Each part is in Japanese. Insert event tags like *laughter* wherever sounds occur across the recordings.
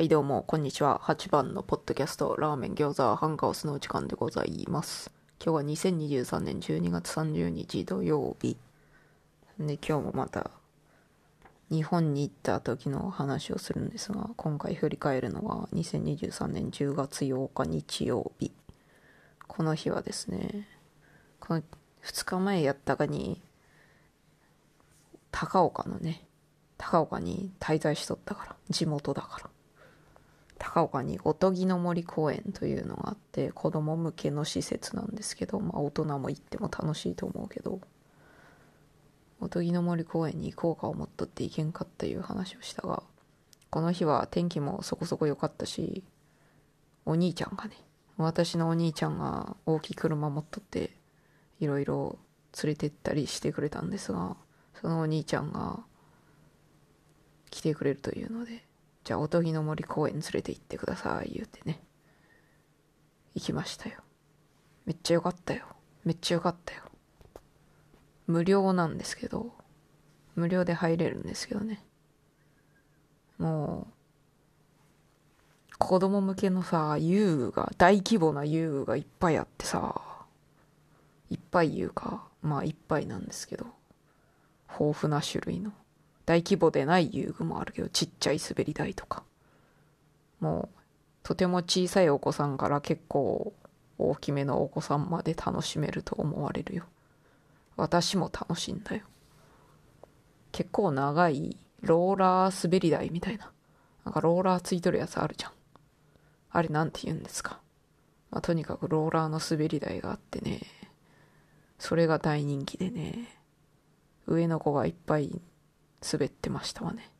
はいどうも、こんにちは。8番のポッドキャスト、ラーメン餃子ハンカオスの時間でございます。今日は2023年12月30日土曜日。で、今日もまた、日本に行った時の話をするんですが、今回振り返るのは2023年10月8日日曜日。この日はですね、この2日前やったかに、高岡のね、高岡に滞在しとったから、地元だから。高岡におとぎの森公園というのがあって子供向けの施設なんですけど、まあ、大人も行っても楽しいと思うけどおとぎの森公園に行こうか思っとって行けんかったいう話をしたがこの日は天気もそこそこ良かったしお兄ちゃんがね私のお兄ちゃんが大きい車持っとっていろいろ連れてったりしてくれたんですがそのお兄ちゃんが来てくれるというのでじゃあおとぎの森公園連れて行ってください言うてね。行きましたよ。めっちゃ良かったよ。めっちゃ良かったよ。無料なんですけど無料で入れるんですけどね。もう子供向けのさ遊具が大規模な遊具がいっぱいあってさいっぱい言うかまあいっぱいなんですけど豊富な種類の。大規模でない遊具もあるけどちっちゃい滑り台とか。もうとても小さいお子さんから結構大きめのお子さんまで楽しめると思われるよ。私も楽しいんだよ。結構長いローラー滑り台みたいな。なんかローラーついとるやつあるじゃん。あれなんて言うんですか。まあとにかくローラーの滑り台があってね。それが大人気でね。上の子がいっぱい滑ってましたわね。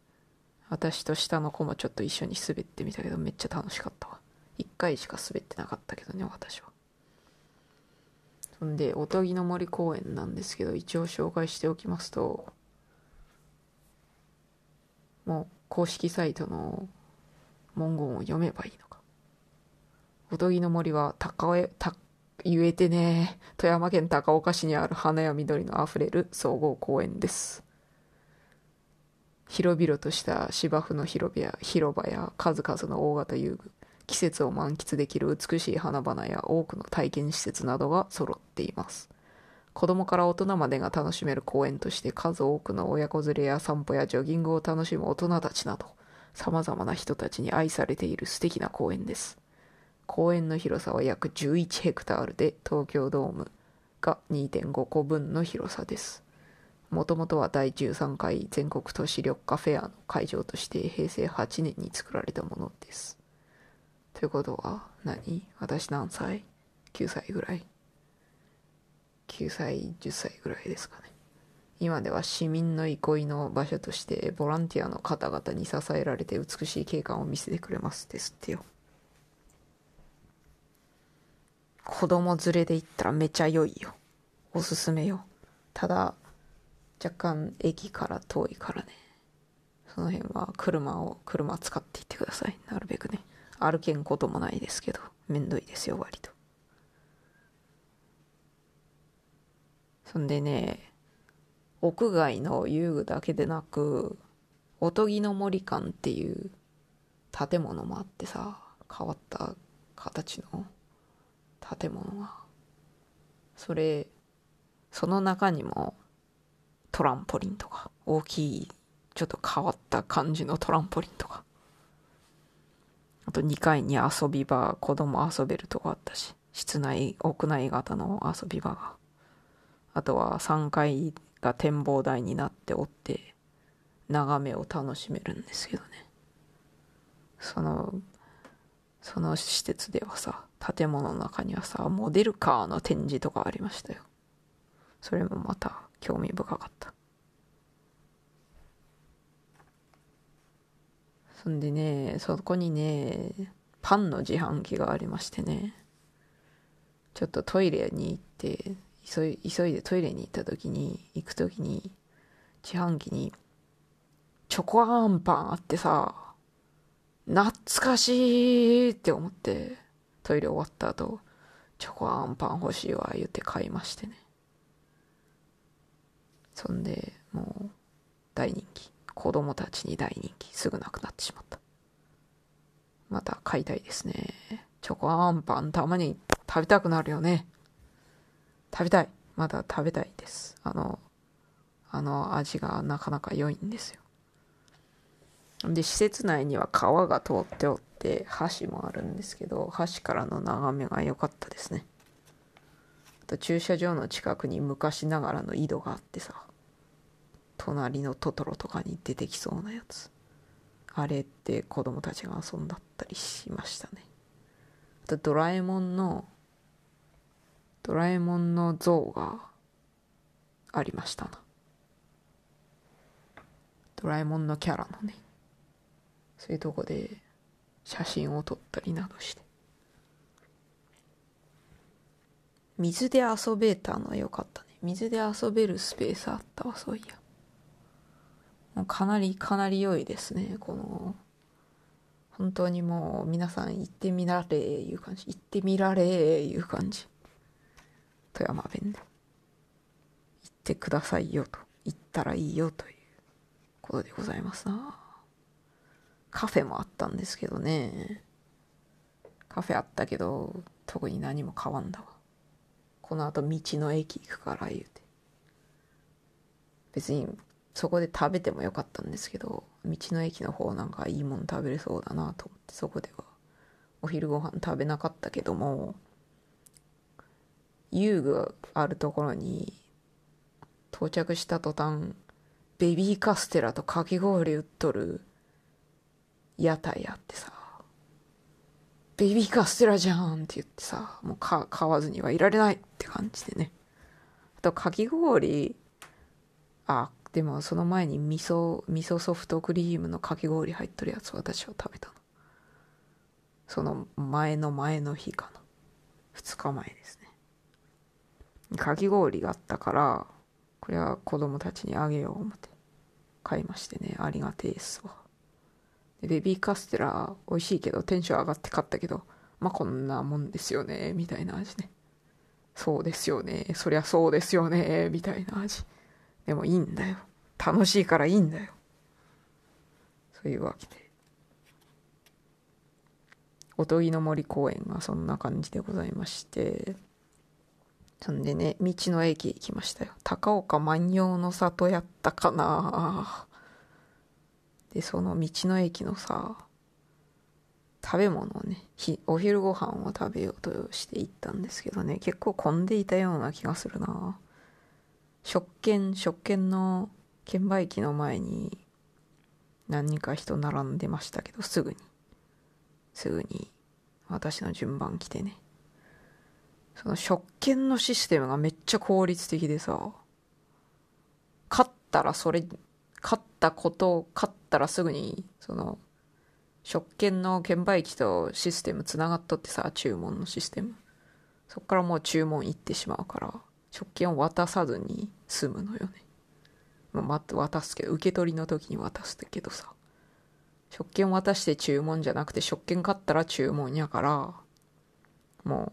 私と下の子もちょっと一緒に滑ってみたけどめっちゃ楽しかったわ。一回しか滑ってなかったけどね私は。そんでおとぎの森公園なんですけど一応紹介しておきますともう公式サイトの文言を読めばいいのか。おとぎの森は高江た言えてね。富山県高岡市にある花や緑のあふれる総合公園です。広々とした芝生の広場や広場や数々の大型遊具季節を満喫できる美しい花々や多くの体験施設などが揃っています。子供から大人までが楽しめる公園として数多くの親子連れや散歩やジョギングを楽しむ大人たちなど様々な人たちに愛されている素敵な公園です。公園の広さは約11ヘクタールで東京ドームが2.5個分の広さです。もともとは第13回全国都市緑化フェアの会場として平成8年に作られたものです。ということは何？私何歳 ?9 歳ぐらい ?9 歳、10歳ぐらいですかね。今では市民の憩いの場所としてボランティアの方々に支えられて美しい景観を見せてくれますですってよ。子供連れで行ったらめちゃ良いよ。おすすめよ。ただ、若干駅から遠いからね。その辺は車を車使っていってください。なるべくね。歩けんこともないですけど。めんどいですよ割と。そんでね屋外の遊具だけでなくおとぎの森館っていう建物もあってさ変わった形の建物が。それその中にもトランポリンとか。大きいちょっと変わった感じのトランポリンとか。あと2階に遊び場子供遊べるとこあったし。室内屋内型の遊び場が。あとは3階が展望台になっておって眺めを楽しめるんですけどね。そのその施設ではさ建物の中にはさモデルカーの展示とかありましたよ。それもまた興味深かった。そんでねそこにねパンの自販機がありましてねちょっとトイレに行って急い急いでトイレに行った時に行く時に自販機にチョコあんパンあってさ懐かしいって思ってトイレ終わった後チョコあんパン欲しいわ言って買いましてね。そんでもう大人気子供たちに大人気すぐなくなってしまったまた買いたいですね。チョコアンパンたまに食べたくなるよね。食べたい。まだ食べたいです。あの、あの味がなかなか良いんですよ。で、施設内には川が通っておって、橋もあるんですけど、橋からの眺めが良かったですね。あと駐車場の近くに昔ながらの井戸があってさ、隣のトトロとかに出てきそうなやつ。あれって子供たちが遊んだったりしましたね。あとドラえもんの、ドラえもんの像がありましたな。ドラえもんのキャラのね。そういうとこで写真を撮ったりなどして。水で遊べたのよかったね。水で遊べるスペースあったわ、そういや。かなりかなり良いですね。この、本当にもう皆さん行ってみられいう感じ。行ってみられいう感じ。富山弁で。行ってくださいよと。行ったらいいよということでございますな。カフェもあったんですけどね。カフェあったけど、特に何も変わんだわ。この後道の駅行くから言うて。別にそこで食べてもよかったんですけど、道の駅の方なんかいいもん食べれそうだなと思ってそこではお昼ご飯食べなかったけども、遊具あるところに到着した途端、ベビーカステラとかき氷売っとる屋台あってさ、ベビーカステラじゃんって言ってさ、もう買わずにはいられないって感じでね。あと、かき氷、あ、でもその前に味噌、味噌ソフトクリームのかき氷入っとるやつ私は食べたの。その前の前の日かな。2日前ですね。かき氷があったから、これは子供たちにあげよう思って買いましてね、ありがてえっすわ。ベビーカステラ美味しいけどテンション上がって買ったけど、まあこんなもんですよね、みたいな味ね。そうですよね、そりゃそうですよね、みたいな味。でもいいんだよ。楽しいからいいんだよ。そういうわけで。おとぎの森公園がそんな感じでございまして、そんでね、道の駅行きましたよ。高岡万葉の里やったかなで、その道の駅のさ、食べ物をね、お昼ご飯を食べようとして行ったんですけどね、結構混んでいたような気がするな食券、食券の券売機の前に何人か人並んでましたけど、すぐに、すぐに私の順番来てね。その食券のシステムがめっちゃ効率的でさ、買ったらそれ買ったこと買ったらすぐにその食券の券売機とシステムつながっとってさ注文のシステム。そっからもう注文行ってしまうから。食券を渡さずに済むのよね、まあ、渡すけど受け取りの時に渡すけどさ食券渡して注文じゃなくて食券買ったら注文やからもう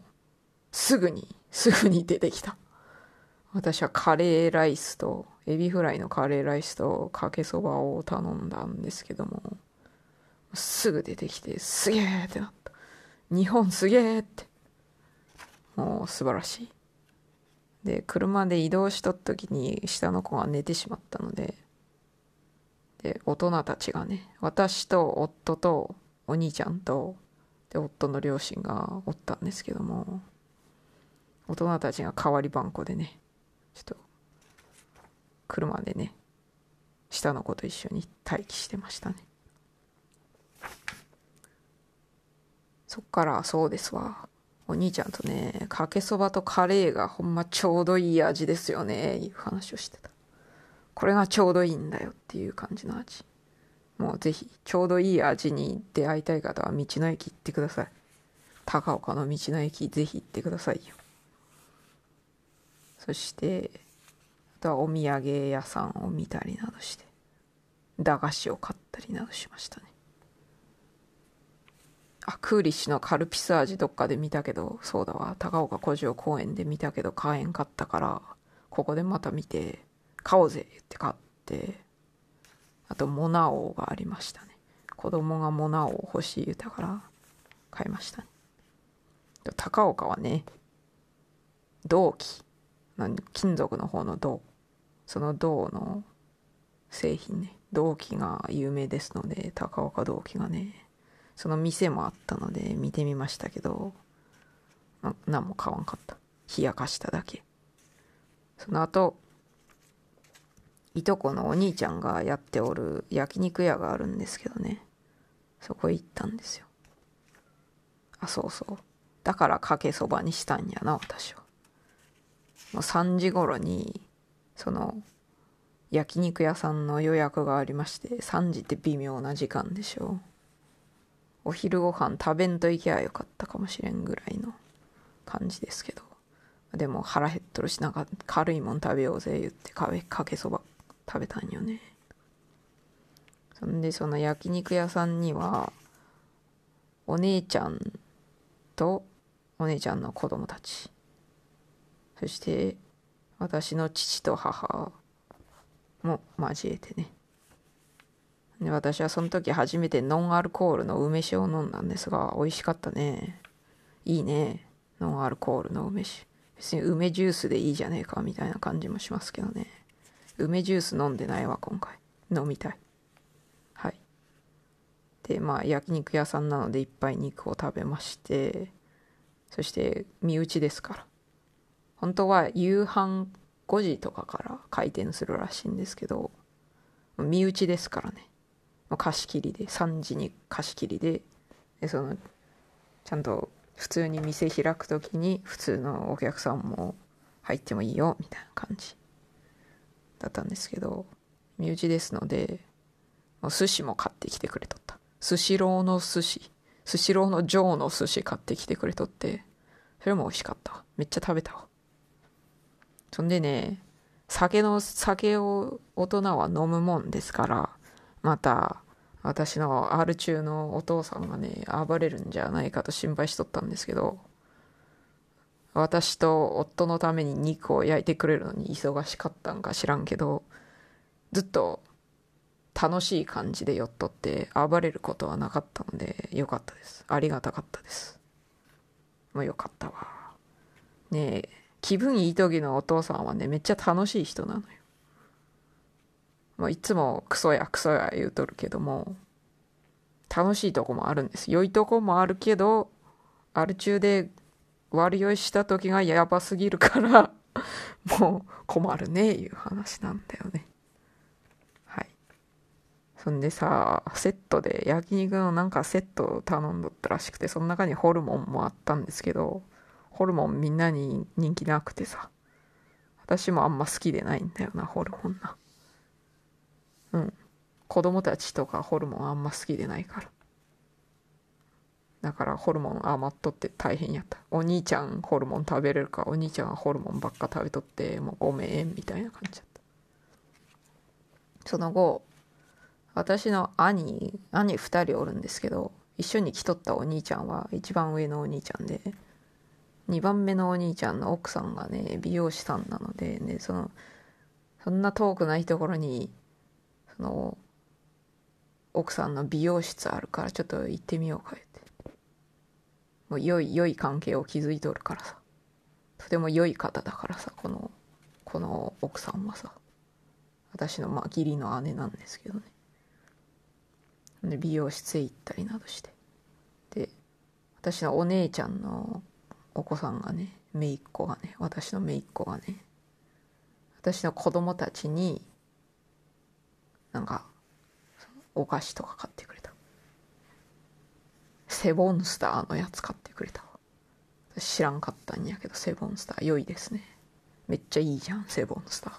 すぐにすぐに出てきた私はカレーライスとエビフライのカレーライスとかけそばを頼んだんですけども、すぐ出てきて、すげえってなった。日本すげえって。もう素晴らしい。で、車で移動しとった時に下の子が寝てしまったので、で、大人たちがね、私と夫とお兄ちゃんと、で、夫の両親がおったんですけども、大人たちが代わり番号でね、ちょっと車でね下の子と一緒に待機してましたね。そっからそうですわ。お兄ちゃんとねかけそばとカレーがほんまちょうどいい味ですよねいう話をしてた。これがちょうどいいんだよっていう感じの味。もうぜひちょうどいい味に出会いたい方は道の駅行ってください。高岡の道の駅ぜひ行ってくださいよ。そしてあとはお土産屋さんを見たりなどして駄菓子を買ったりなどしましたね。あクーリッシュのカルピス味どっかで見たけどそうだわ。高岡古城公園で見たけど買えんかったからここでまた見て買おうぜって買ってあとモナ王がありましたね。子供がモナ王欲しい言うたから買いました、ね、高岡はね銅器金属の方の銅。その銅の製品ね銅器が有名ですので高岡銅器がねその店もあったので見てみましたけどま何も買わんかった。冷やかしただけ。その後いとこのお兄ちゃんがやっておる焼肉屋があるんですけどね。そこへ行ったんですよ。あそうそう。だからかけそばにしたんやな私は。もう3時頃にその焼肉屋さんの予約がありまして3時って微妙な時間でしょ。お昼ご飯食べんといけばよかったかもしれんぐらいの感じですけど。でも腹減っとるしなんか軽いもん食べようぜ言ってかかけそば食べたんよね。そんでその焼肉屋さんにはお姉ちゃんとお姉ちゃんの子供たち。そして私の父と母も交えてね。で私はその時初めてノンアルコールの梅酒を飲んだんですが美味しかったね。いいね。ノンアルコールの梅酒。別に梅ジュースでいいじゃねえかみたいな感じもしますけどね。梅ジュース飲んでないわ今回。飲みたい。はい。でまあ焼肉屋さんなのでいっぱい肉を食べましてそして身内ですから。本当は夕飯5時とかから開店するらしいんですけど身内ですからね。まあ貸し切りで3時に貸し切りででそのちゃんと普通に店開く時に普通のお客さんも入ってもいいよみたいな感じだったんですけど身内ですのでもう寿司も買ってきてくれとった。スシローの寿司スシローの上の寿司買ってきてくれとってそれも美味しかっためっちゃ食べたわ。そんでね酒の酒を大人は飲むもんですからまた私の R 中のお父さんがね暴れるんじゃないかと心配しとったんですけど私と夫のために肉を焼いてくれるのに忙しかったんか知らんけどずっと楽しい感じで酔っとって暴れることはなかったのでよかったです。ありがたかったです。もうよかったわ。ねえ気分いい時のお父さんはねめっちゃ楽しい人なのよ。まあ、いつもクソやクソや言うとるけども楽しいとこもあるんです。良いとこもあるけどアル中で悪酔いした時がやばすぎるから *laughs* もう困るねいう話なんだよね。はい。そんでさセットで焼肉のなんかセット頼んどったらしくてその中にホルモンもあったんですけどホルモンみんなに人気なくてさ。私もあんま好きでないんだよなホルモンな。うん。子供たちとかホルモンあんま好きでないから。だからホルモン余っとって大変やった。お兄ちゃんホルモン食べれるかお兄ちゃんはホルモンばっか食べとってもうごめんみたいな感じだった。その後私の兄兄2人おるんですけど一緒に来とったお兄ちゃんは一番上のお兄ちゃんで2番目のお兄ちゃんの奥さんがね美容師さんなのでねそのそんな遠くないところにその奥さんの美容室あるからちょっと行ってみようかって。もう良い良い関係を築いとるからさ。とても良い方だからさこのこの奥さんはさ。私のまあ義理の姉なんですけどね。で美容室へ行ったりなどして。で私のお姉ちゃんのお子さんがね姪っ子がね私の姪っ子がね私の子供たちになんかお菓子とか買ってくれた。セボンスターのやつ買ってくれた。知らんかったんやけどセボンスター良いですね。めっちゃいいじゃんセボンスター。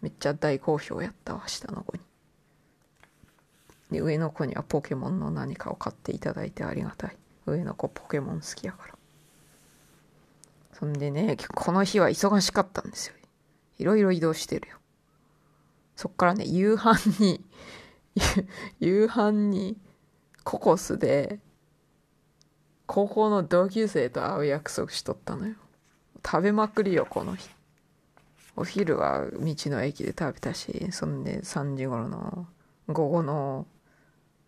めっちゃ大好評やったわ下の子に。で上の子にはポケモンの何かを買っていただいてありがたい。上の子ポケモン好きやから。そんでねこの日は忙しかったんですよ。いろいろ移動してるよ。そっからね、夕飯に *laughs* 夕飯にココスで、高校の同級生と会う約束しとったのよ。食べまくりよ、この日。お昼は道の駅で食べたし、そんで3時頃の午後の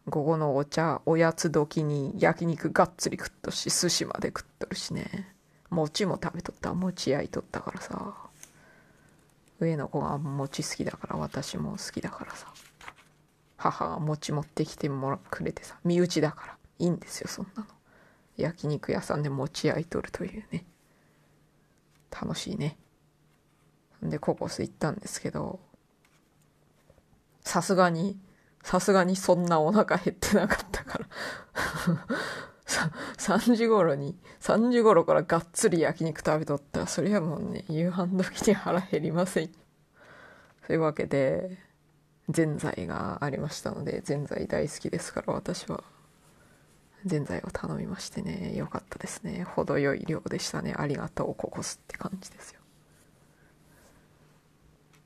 午後のお茶おやつ時に焼肉がっつり食っとし寿司まで食っとるしね餅も食べとった餅焼いとったからさ上の子が餅好きだから私も好きだからさ。母が餅持ってきてもらくれてさ。身内だから。いいんですよそんなの。焼肉屋さんで餅焼いとるというね。楽しいね。でココス行ったんですけどさすがにさすがにそんなお腹減ってなかったから。3時頃に3時頃からがっつり焼肉食べとった。らそりゃもうね夕飯時に腹減りません。というわけでぜんざいがありましたのでぜんざい大好きですから私は。ぜんざいを頼みましてねよかったですね。程よい量でしたね。ありがとうココスって感じですよ。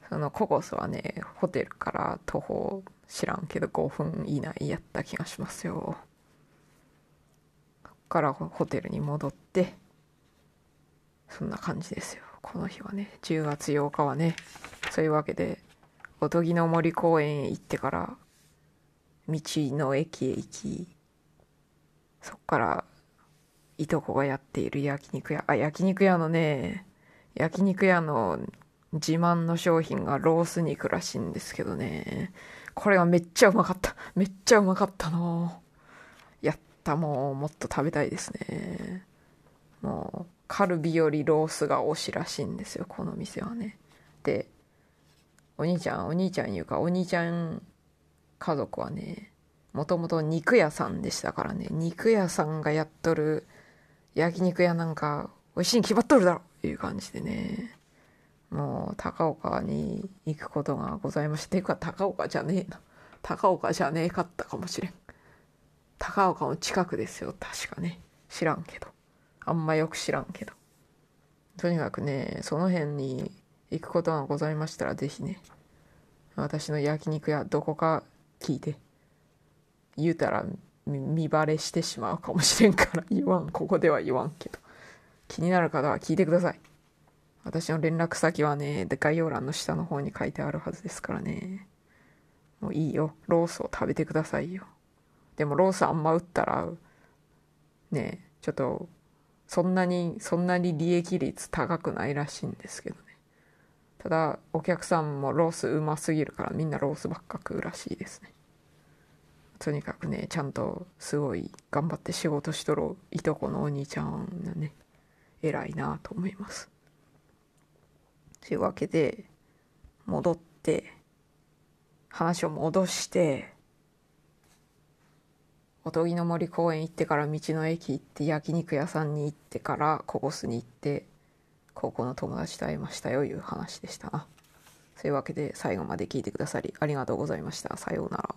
そのココスはねホテルから徒歩知らんけど5分以内やった気がしますよ。からホテルに戻ってそんな感じですよ。この日はね10月8日はねそういうわけでおとぎの森公園へ行ってから道の駅へ行きそっからいとこがやっている焼肉屋。あ焼肉屋のね焼肉屋の自慢の商品がロース肉らしいんですけどね。これがめっちゃうまかった。めっちゃうまかったの。たもうもっと食べたいですね。もうカルビよりロースが推しらしいんですよこの店はね。でお兄ちゃんお兄ちゃんいうかお兄ちゃん家族はねもともと肉屋さんでしたからね。肉屋さんがやっとる焼肉屋なんか美味しいに決まっとるだろいう感じでね。もう高岡に行くことがございましてていうか高岡じゃねえな。高岡じゃねえかったかもしれん。高岡の近くですよ。確かね。知らんけど。あんまよく知らんけど。とにかくねその辺に行くことがございましたら是非ね私の焼肉屋どこか聞いて言うたら見バレしてしまうかもしれんから *laughs* 言わん。ここでは言わんけど。気になる方は聞いてください。私の連絡先はね概要欄の下の方に書いてあるはずですからね。もういいよ。ロースを食べてくださいよ。でもロースあんま売ったらねちょっとそんなにそんなに利益率高くないらしいんですけどね。ただお客さんもロースうますぎるからみんなロースばっか食うらしいですね。とにかくねちゃんとすごい頑張って仕事しとるいとこのお兄ちゃんがね偉いなと思います。というわけで戻って話を戻しておとぎの森公園行ってから道の駅行って焼肉屋さんに行ってからココスに行って高校の友達と会いましたよいう話でしたな。そういうわけで最後まで聞いてくださりありがとうございました。さようなら。